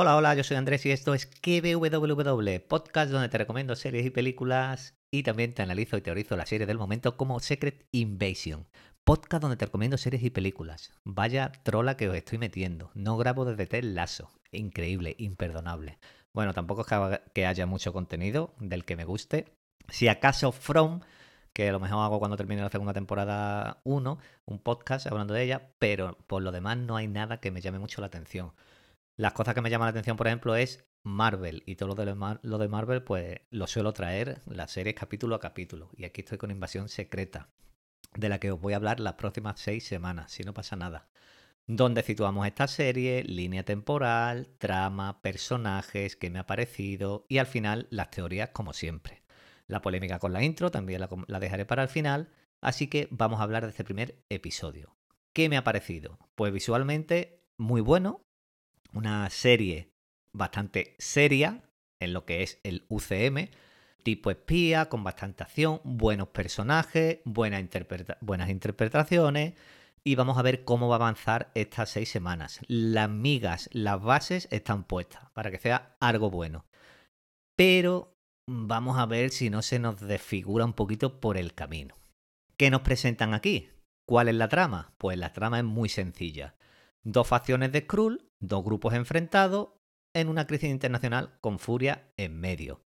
Hola, hola, yo soy Andrés y esto es KBWW, podcast donde te recomiendo series y películas y también te analizo y teorizo la serie del momento como Secret Invasion. Podcast donde te recomiendo series y películas. Vaya trola que os estoy metiendo. No grabo desde Tel Lazo. Increíble, imperdonable. Bueno, tampoco es que haya mucho contenido del que me guste. Si acaso From, que a lo mejor hago cuando termine la segunda temporada 1, un podcast hablando de ella, pero por lo demás no hay nada que me llame mucho la atención. Las cosas que me llaman la atención, por ejemplo, es Marvel. Y todo lo de, Marvel, pues lo suelo traer las series capítulo a capítulo. Y aquí estoy con Invasión Secreta, de la que os voy a hablar las próximas seis semanas, si no pasa nada. Donde situamos esta serie, línea temporal, trama, personajes, qué me ha parecido y al final las teorías como siempre. La polémica con la intro también la, la dejaré para el final, así que vamos a hablar de este primer episodio. ¿Qué me ha parecido? Pues visualmente muy bueno, una serie bastante seria en lo que es el UCM, tipo espía, con bastante acción, buenos personajes, buenas interpretaciones. Y vamos a ver cómo va a avanzar estas seis semanas. Las migas, las bases están puestas para que sea algo bueno. Pero vamos a ver si no se nos desfigura un poquito por el camino. ¿Qué nos presentan aquí? ¿Cuál es la trama? Pues la trama es muy sencilla. Dos facciones de Skrull, dos grupos enfrentados en una crisis internacional con furia en medio.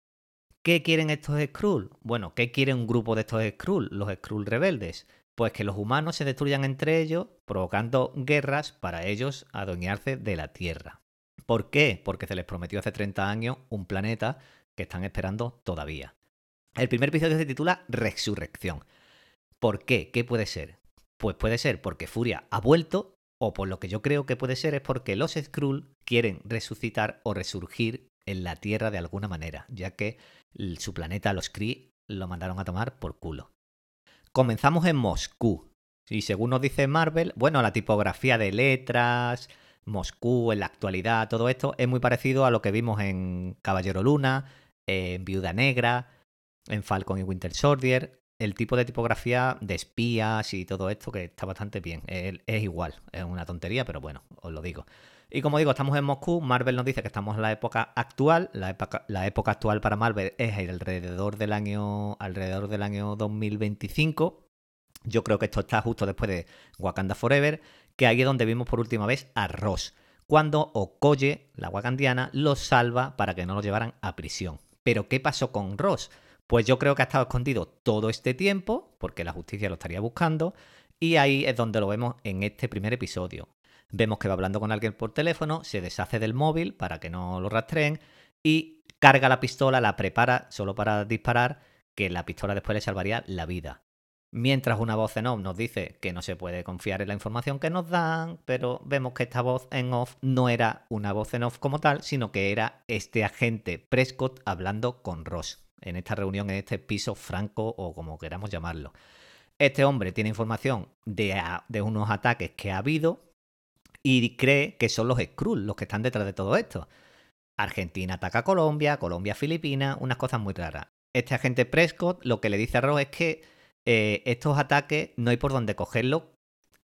¿Qué quieren estos Skrull? Bueno, ¿qué quiere un grupo de estos Skrull, los Skrull rebeldes? Pues que los humanos se destruyan entre ellos, provocando guerras para ellos adueñarse de la Tierra. ¿Por qué? Porque se les prometió hace 30 años un planeta que están esperando todavía. El primer episodio se titula Resurrección. ¿Por qué? ¿Qué puede ser? Pues puede ser porque Furia ha vuelto o por lo que yo creo que puede ser es porque los Skrull quieren resucitar o resurgir en la Tierra de alguna manera, ya que su planeta, los Kree, lo mandaron a tomar por culo. Comenzamos en Moscú. Y según nos dice Marvel, bueno, la tipografía de letras, Moscú en la actualidad, todo esto es muy parecido a lo que vimos en Caballero Luna, en Viuda Negra, en Falcon y Winter Soldier el tipo de tipografía de espías y todo esto que está bastante bien. Es, igual, es una tontería, pero bueno, os lo digo. Y como digo, estamos en Moscú, Marvel nos dice que estamos en la época actual, la época, la época actual para Marvel es alrededor del año alrededor del año 2025. Yo creo que esto está justo después de Wakanda Forever, que ahí es donde vimos por última vez a Ross, cuando Okoye, la wakandiana, los salva para que no lo llevaran a prisión. Pero ¿qué pasó con Ross? Pues yo creo que ha estado escondido todo este tiempo, porque la justicia lo estaría buscando, y ahí es donde lo vemos en este primer episodio. Vemos que va hablando con alguien por teléfono, se deshace del móvil para que no lo rastreen y carga la pistola, la prepara solo para disparar, que la pistola después le salvaría la vida. Mientras una voz en off nos dice que no se puede confiar en la información que nos dan, pero vemos que esta voz en off no era una voz en off como tal, sino que era este agente Prescott hablando con Ross en esta reunión, en este piso franco o como queramos llamarlo. Este hombre tiene información de, de unos ataques que ha habido y cree que son los Skrull los que están detrás de todo esto. Argentina ataca a Colombia, Colombia Filipinas, unas cosas muy raras. Este agente Prescott lo que le dice a Ross es que eh, estos ataques no hay por dónde cogerlos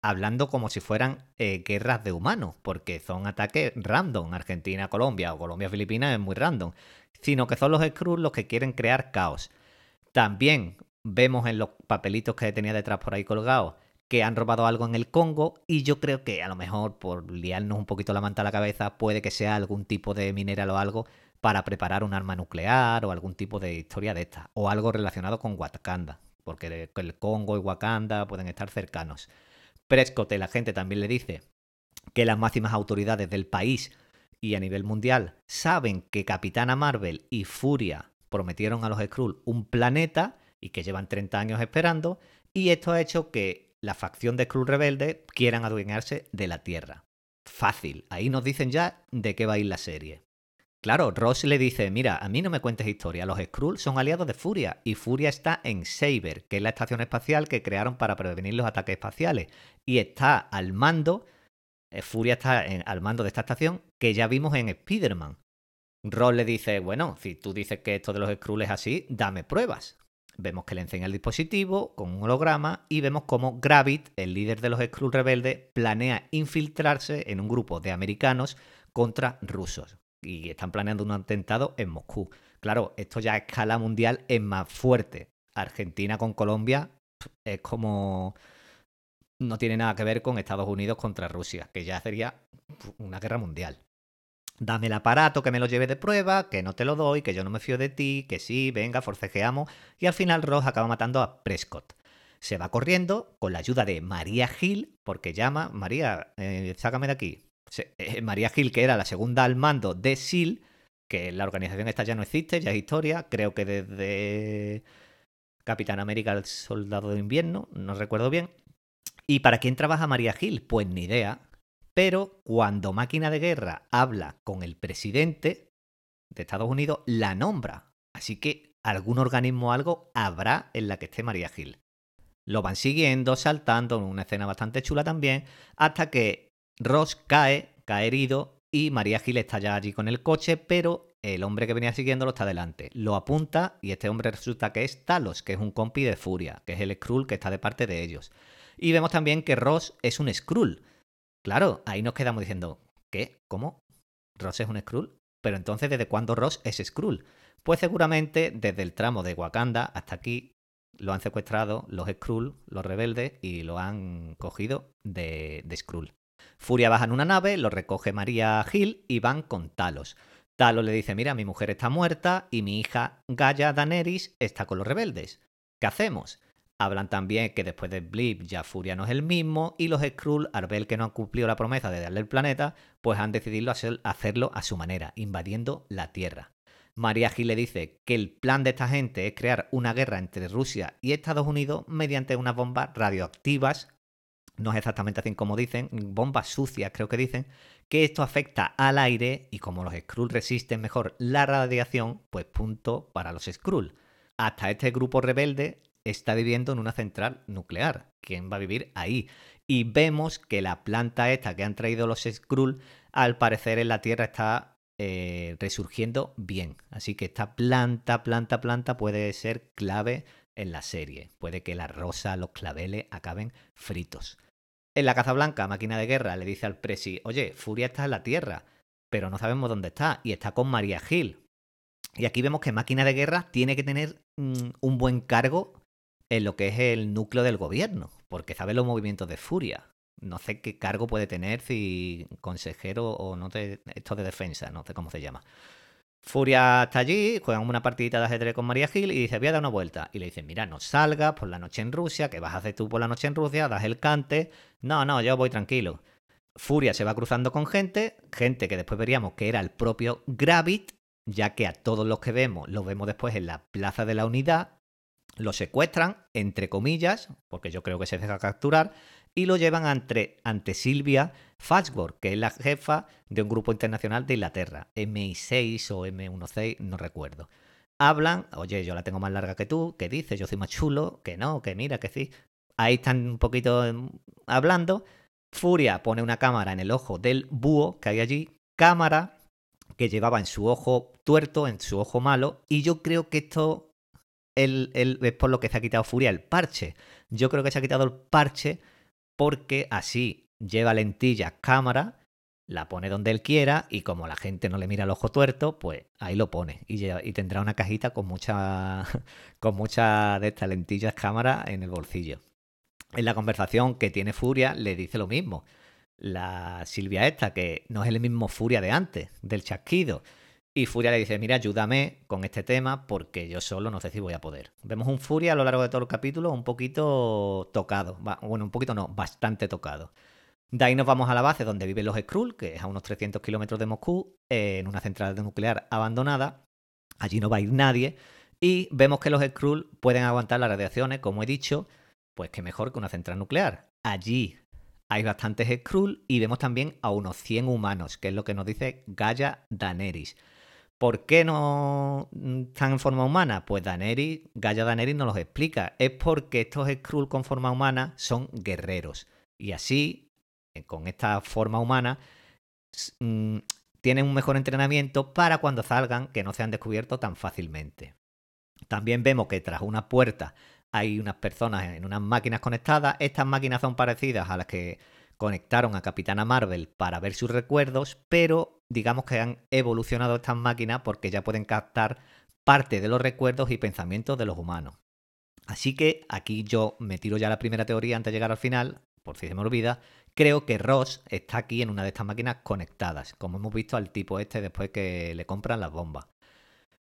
hablando como si fueran eh, guerras de humanos, porque son ataques random. Argentina-Colombia o Colombia-Filipinas es muy random sino que son los Skrulls los que quieren crear caos. También vemos en los papelitos que tenía detrás por ahí colgados que han robado algo en el Congo y yo creo que a lo mejor por liarnos un poquito la manta a la cabeza puede que sea algún tipo de mineral o algo para preparar un arma nuclear o algún tipo de historia de esta o algo relacionado con Wakanda porque el Congo y Wakanda pueden estar cercanos. Prescott, la gente también le dice que las máximas autoridades del país y a nivel mundial saben que Capitana Marvel y Furia prometieron a los Skrull un planeta y que llevan 30 años esperando, y esto ha hecho que la facción de Skrull rebelde quieran adueñarse de la Tierra. Fácil, ahí nos dicen ya de qué va a ir la serie. Claro, Ross le dice, mira, a mí no me cuentes historia, los Skrull son aliados de Furia y Furia está en Saber, que es la estación espacial que crearon para prevenir los ataques espaciales, y está al mando Furia está al mando de esta estación que ya vimos en Spider-Man. Ross le dice, bueno, si tú dices que esto de los Skrulls es así, dame pruebas. Vemos que le enseña el dispositivo con un holograma y vemos cómo Gravit, el líder de los Skrulls rebeldes, planea infiltrarse en un grupo de americanos contra rusos. y están planeando un atentado en Moscú. Claro, esto ya a escala mundial es más fuerte. Argentina con Colombia es como... No tiene nada que ver con Estados Unidos contra Rusia, que ya sería una guerra mundial. Dame el aparato que me lo lleve de prueba, que no te lo doy, que yo no me fío de ti, que sí, venga, forcejeamos. Y al final Ross acaba matando a Prescott. Se va corriendo con la ayuda de María Gil, porque llama, María, eh, sácame de aquí. Eh, María Gil, que era la segunda al mando de SIL, que la organización esta ya no existe, ya es historia, creo que desde Capitán América el Soldado de Invierno, no recuerdo bien. ¿Y para quién trabaja María Gil? Pues ni idea. Pero cuando Máquina de Guerra habla con el presidente de Estados Unidos, la nombra. Así que algún organismo o algo habrá en la que esté María Gil. Lo van siguiendo, saltando, en una escena bastante chula también, hasta que Ross cae, cae herido, y María Gil está ya allí con el coche, pero el hombre que venía siguiéndolo está delante. Lo apunta y este hombre resulta que es Talos, que es un compi de Furia, que es el Skrull que está de parte de ellos. Y vemos también que Ross es un Skrull. Claro, ahí nos quedamos diciendo, ¿qué? ¿Cómo? ¿Ross es un Skrull? Pero entonces, ¿desde cuándo Ross es Skrull? Pues seguramente desde el tramo de Wakanda hasta aquí lo han secuestrado los Skrull, los rebeldes, y lo han cogido de, de Skrull. Furia baja en una nave, lo recoge María Gil y van con Talos. Talos le dice, mira, mi mujer está muerta y mi hija Gaia Daenerys está con los rebeldes. ¿Qué hacemos? Hablan también que después de Blip ya Furia no es el mismo y los Skrull, al ver que no han cumplido la promesa de darle el planeta, pues han decidido hacerlo a su manera, invadiendo la Tierra. María Gil le dice que el plan de esta gente es crear una guerra entre Rusia y Estados Unidos mediante unas bombas radioactivas, no es exactamente así como dicen, bombas sucias creo que dicen, que esto afecta al aire y como los Skrull resisten mejor la radiación, pues punto para los Skrull. Hasta este grupo rebelde está viviendo en una central nuclear. ¿Quién va a vivir ahí? Y vemos que la planta esta que han traído los Skrull, al parecer en la Tierra está eh, resurgiendo bien. Así que esta planta, planta, planta puede ser clave en la serie. Puede que la rosa, los claveles acaben fritos. En la Caza Blanca, máquina de guerra, le dice al Presi, oye, Furia está en la Tierra, pero no sabemos dónde está, y está con María Gil. Y aquí vemos que máquina de guerra tiene que tener mm, un buen cargo en lo que es el núcleo del gobierno, porque sabe los movimientos de Furia no sé qué cargo puede tener, si consejero o no te, esto de defensa, no sé cómo se llama. Furia está allí, juegan una partidita de ajedrez con María Gil y dice, voy a dar una vuelta. Y le dice, mira, no salgas por la noche en Rusia, ¿qué vas a hacer tú por la noche en Rusia? Das el cante. No, no, yo voy tranquilo. Furia se va cruzando con gente, gente que después veríamos que era el propio Gravit, ya que a todos los que vemos, los vemos después en la Plaza de la Unidad, lo secuestran, entre comillas, porque yo creo que se deja capturar, y lo llevan ante, ante Silvia Faxworth, que es la jefa de un grupo internacional de Inglaterra, MI6 o M16, no recuerdo. Hablan, oye, yo la tengo más larga que tú, ¿qué dices? Yo soy más chulo, que no, que mira, que sí. Ahí están un poquito em, hablando. Furia pone una cámara en el ojo del búho que hay allí, cámara que llevaba en su ojo tuerto, en su ojo malo, y yo creo que esto es por lo que se ha quitado Furia el parche. Yo creo que se ha quitado el parche porque así lleva lentillas cámara, la pone donde él quiera y como la gente no le mira el ojo tuerto, pues ahí lo pone y, y tendrá una cajita con mucha con muchas de estas lentillas cámara en el bolsillo. En la conversación que tiene Furia le dice lo mismo. La Silvia esta, que no es el mismo Furia de antes, del chasquido. Y Furia le dice, mira, ayúdame con este tema porque yo solo no sé si voy a poder. Vemos un Furia a lo largo de todo el capítulo un poquito tocado. Bueno, un poquito no, bastante tocado. De ahí nos vamos a la base donde viven los Skrull, que es a unos 300 kilómetros de Moscú, en una central nuclear abandonada. Allí no va a ir nadie. Y vemos que los Skrull pueden aguantar las radiaciones, como he dicho, pues que mejor que una central nuclear. Allí hay bastantes Skrull y vemos también a unos 100 humanos, que es lo que nos dice Gaia Daenerys. ¿Por qué no están en forma humana? Pues Daenerys, Gaia Daenerys nos los explica. Es porque estos Skrull con forma humana son guerreros. Y así, eh, con esta forma humana, mm, tienen un mejor entrenamiento para cuando salgan que no sean descubiertos tan fácilmente. También vemos que tras una puerta hay unas personas en unas máquinas conectadas. Estas máquinas son parecidas a las que conectaron a Capitana Marvel para ver sus recuerdos, pero digamos que han evolucionado estas máquinas porque ya pueden captar parte de los recuerdos y pensamientos de los humanos. Así que aquí yo me tiro ya la primera teoría antes de llegar al final, por si se me olvida, creo que Ross está aquí en una de estas máquinas conectadas, como hemos visto al tipo este después que le compran las bombas.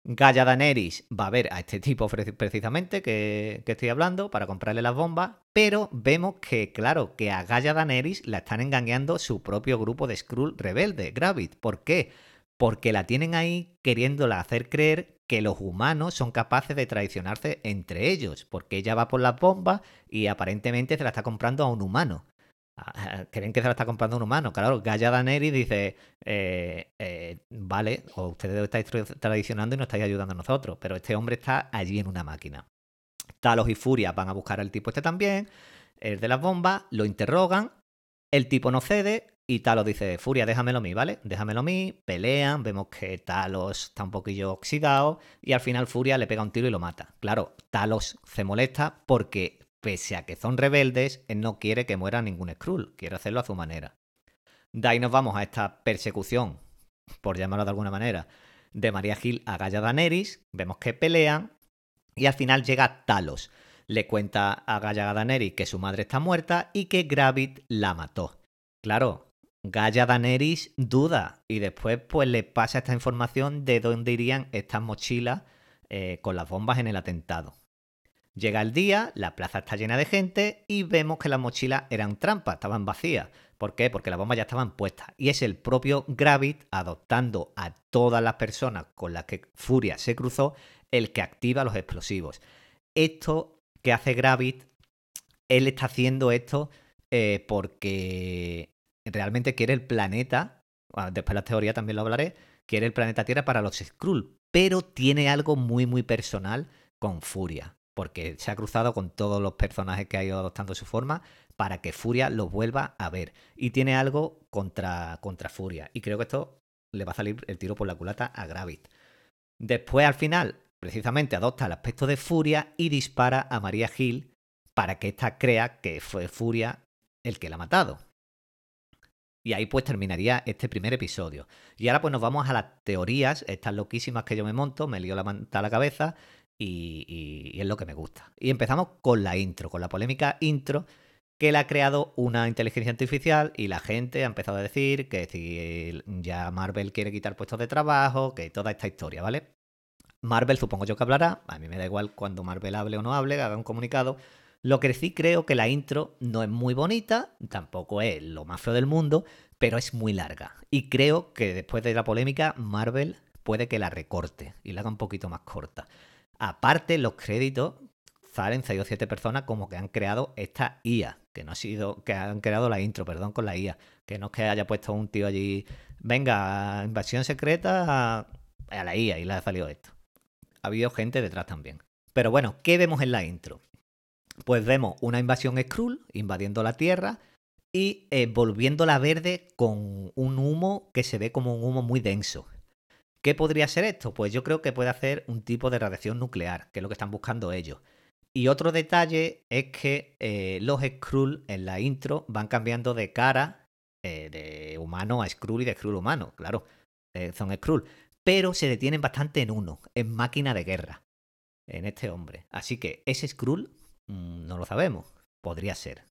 Gaia Daenerys va a ver a este tipo precisamente que, estoy hablando para comprarle las bombas, pero vemos que, claro, que a Gaia Daenerys la están engañando su propio grupo de Skrull rebelde, Gravit. ¿Por qué? Porque la tienen ahí queriéndola hacer creer que los humanos son capaces de traicionarse entre ellos, porque ella va por las bombas y aparentemente se la está comprando a un humano. Creen que se la está comprando un humano. Claro, Gaia Daneri dice, eh, eh, vale, o ustedes estáis traicionando y no estáis ayudando a nosotros, pero este hombre está allí en una máquina. Talos y Furia van a buscar al tipo este también, el de las bombas, lo interrogan, el tipo no cede y Talos dice, Furia, déjamelo a mí, ¿vale? Déjamelo a mí, pelean, vemos que Talos está un poquillo oxidado y al final Furia le pega un tiro y lo mata. Claro, Talos se molesta porque pese a que son rebeldes, él no quiere que muera ningún Skrull, quiere hacerlo a su manera. De ahí nos vamos a esta persecución, por llamarlo de alguna manera, de María Gil a Gaia Daenerys, vemos que pelean y al final llega Talos. Le cuenta a Gaia que su madre está muerta y que Gravit la mató. Claro, Gaia duda y después pues le pasa esta información de dónde irían estas mochilas eh, con las bombas en el atentado. Llega el día, la plaza está llena de gente y vemos que las mochilas eran trampas, estaban vacías. ¿Por qué? Porque las bombas ya estaban puestas. Y es el propio Gravit, adoptando a todas las personas con las que Furia se cruzó, el que activa los explosivos. Esto que hace Gravit, él está haciendo esto eh, porque realmente quiere el planeta, después la teoría también lo hablaré, quiere el planeta Tierra para los Skrull, pero tiene algo muy muy personal con Furia porque se ha cruzado con todos los personajes que ha ido adoptando su forma para que Furia los vuelva a ver. Y tiene algo contra, contra Furia. Y creo que esto le va a salir el tiro por la culata a Gravit. Después, al final, precisamente adopta el aspecto de Furia y dispara a María Gil para que ésta crea que fue Furia el que la ha matado. Y ahí pues terminaría este primer episodio. Y ahora pues nos vamos a las teorías, estas loquísimas que yo me monto, me lío la manta a la cabeza y, es lo que me gusta. Y empezamos con la intro, con la polémica intro que la ha creado una inteligencia artificial y la gente ha empezado a decir que si ya Marvel quiere quitar puestos de trabajo, que toda esta historia, ¿vale? Marvel supongo yo que hablará, a mí me da igual cuando Marvel hable o no hable, haga un comunicado. Lo que sí creo que la intro no es muy bonita, tampoco es lo más feo del mundo, pero es muy larga. Y creo que después de la polémica, Marvel puede que la recorte y la haga un poquito más corta. Aparte, los créditos salen 6 o 7 personas como que han creado esta IA, que no ha sido, que han creado la intro, perdón, con la IA, que no es que haya puesto un tío allí, venga, invasión secreta a, la IA y le ha salido esto. Ha habido gente detrás también. Pero bueno, ¿qué vemos en la intro? Pues vemos una invasión Skrull invadiendo la Tierra y eh, volviéndola verde con un humo que se ve como un humo muy denso. ¿Qué podría ser esto? Pues yo creo que puede hacer un tipo de radiación nuclear, que es lo que están buscando ellos. Y otro detalle es que eh, los Skrull en la intro van cambiando de cara eh, de humano a Skrull y de Skrull humano, claro, eh, son Skrull. Pero se detienen bastante en uno, en máquina de guerra, en este hombre. Así que ese Skrull mm, no lo sabemos, podría ser.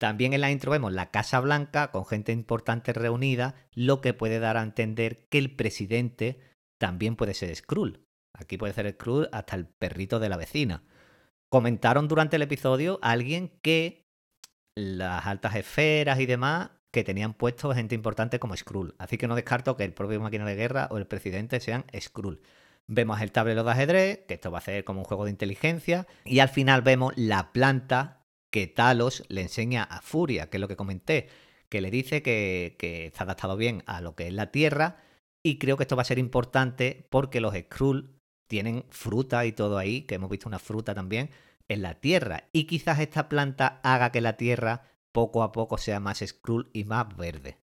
También en la intro vemos la Casa Blanca con gente importante reunida, lo que puede dar a entender que el presidente también puede ser Skrull. Aquí puede ser Skrull hasta el perrito de la vecina. Comentaron durante el episodio alguien que las altas esferas y demás que tenían puesto gente importante como Skrull. Así que no descarto que el propio máquina de guerra o el presidente sean Skrull. Vemos el tablero de ajedrez, que esto va a ser como un juego de inteligencia, y al final vemos la planta que Talos le enseña a Furia, que es lo que comenté, que le dice que, que ha adaptado bien a lo que es la Tierra y creo que esto va a ser importante porque los Skrull tienen fruta y todo ahí, que hemos visto una fruta también, en la Tierra. Y quizás esta planta haga que la Tierra poco a poco sea más Skrull y más verde.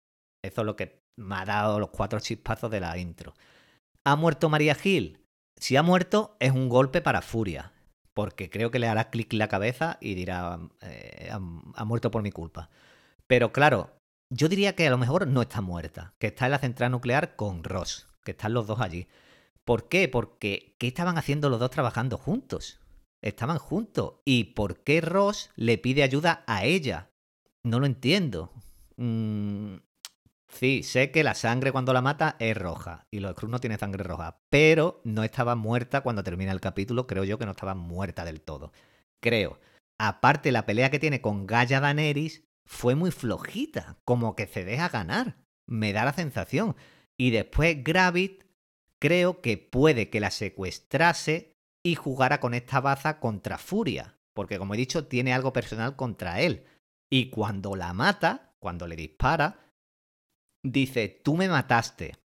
Eso es lo que me ha dado los cuatro chispazos de la intro. ¿Ha muerto María Gil? Si ha muerto, es un golpe para Furia. Porque creo que le hará clic la cabeza y dirá, eh, ha muerto por mi culpa. Pero claro, yo diría que a lo mejor no está muerta, que está en la central nuclear con Ross, que están los dos allí. ¿Por qué? Porque ¿qué estaban haciendo los dos trabajando juntos? Estaban juntos. ¿Y por qué Ross le pide ayuda a ella? No lo entiendo. Mm, sí, sé que la sangre cuando la mata es roja y los Skrulls no tienen sangre roja, pero no estaba muerta cuando termina el capítulo, creo yo que no estaba muerta del todo. Creo. Aparte, la pelea que tiene con Gaia Daenerys fue muy flojita, como que se deja ganar. Me da la sensación. Y después Gravit creo que puede que la secuestrase y jugara con esta baza contra Furia, porque como he dicho, tiene algo personal contra él. Y cuando la mata, cuando le dispara, dice, tú me mataste.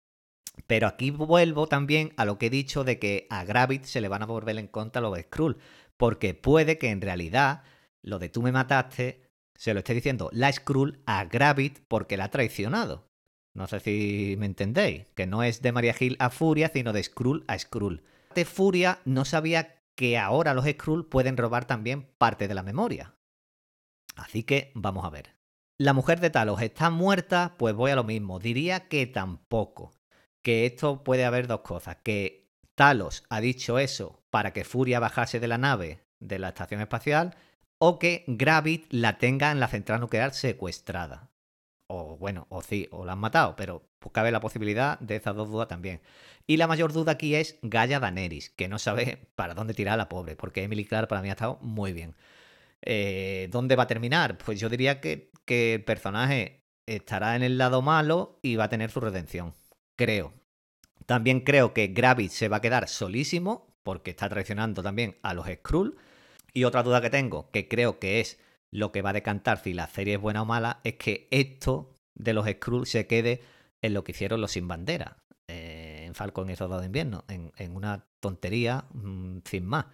Pero aquí vuelvo también a lo que he dicho de que a Gravit se le van a volver en contra los Skrull, porque puede que en realidad lo de tú me mataste se lo esté diciendo la Skrull a Gravit porque la ha traicionado. No sé si me entendéis, que no es de María Gil a Furia, sino de Skrull a Skrull. De Furia no sabía que ahora los Skrull pueden robar también parte de la memoria. Así que vamos a ver. ¿La mujer de Talos está muerta? Pues voy a lo mismo. Diría que tampoco. Que esto puede haber dos cosas. Que Talos ha dicho eso para que Furia bajase de la nave de la estación espacial o que Gravit la tenga en la central nuclear secuestrada o bueno, o sí, o la han matado, pero pues cabe la posibilidad de esas dos dudas también. Y la mayor duda aquí es Gaia Daenerys, que no sabe para dónde tirar a la pobre, porque Emily Clark para mí ha estado muy bien. Eh, ¿Dónde va a terminar? Pues yo diría que, que el personaje estará en el lado malo y va a tener su redención. Creo. También creo que Gravit se va a quedar solísimo, porque está traicionando también a los Skrull. Y otra duda que tengo, que creo que es lo que va a decantar si la serie es buena o mala es que esto de los Skrulls se quede en lo que hicieron los sin bandera eh, en Falcon y Soldado de Invierno, en, una tontería mm, sin más.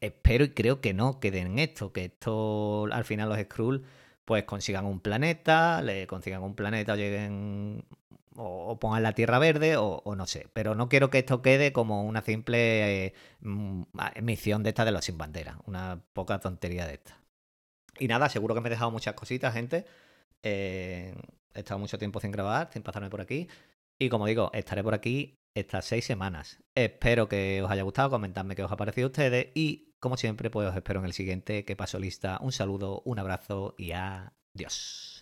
Espero y creo que no queden en esto, que esto al final los Skrulls pues consigan un planeta, le consigan un planeta, lleguen o, pongan la Tierra Verde o, no sé. Pero no quiero que esto quede como una simple eh, mm, misión de esta de los sin bandera, una poca tontería de esta. Y nada, seguro que me he dejado muchas cositas, gente. Eh, he estado mucho tiempo sin grabar, sin pasarme por aquí. Y como digo, estaré por aquí estas seis semanas. Espero que os haya gustado, comentadme qué os ha parecido a ustedes. Y como siempre, pues os espero en el siguiente que paso lista. Un saludo, un abrazo y adiós.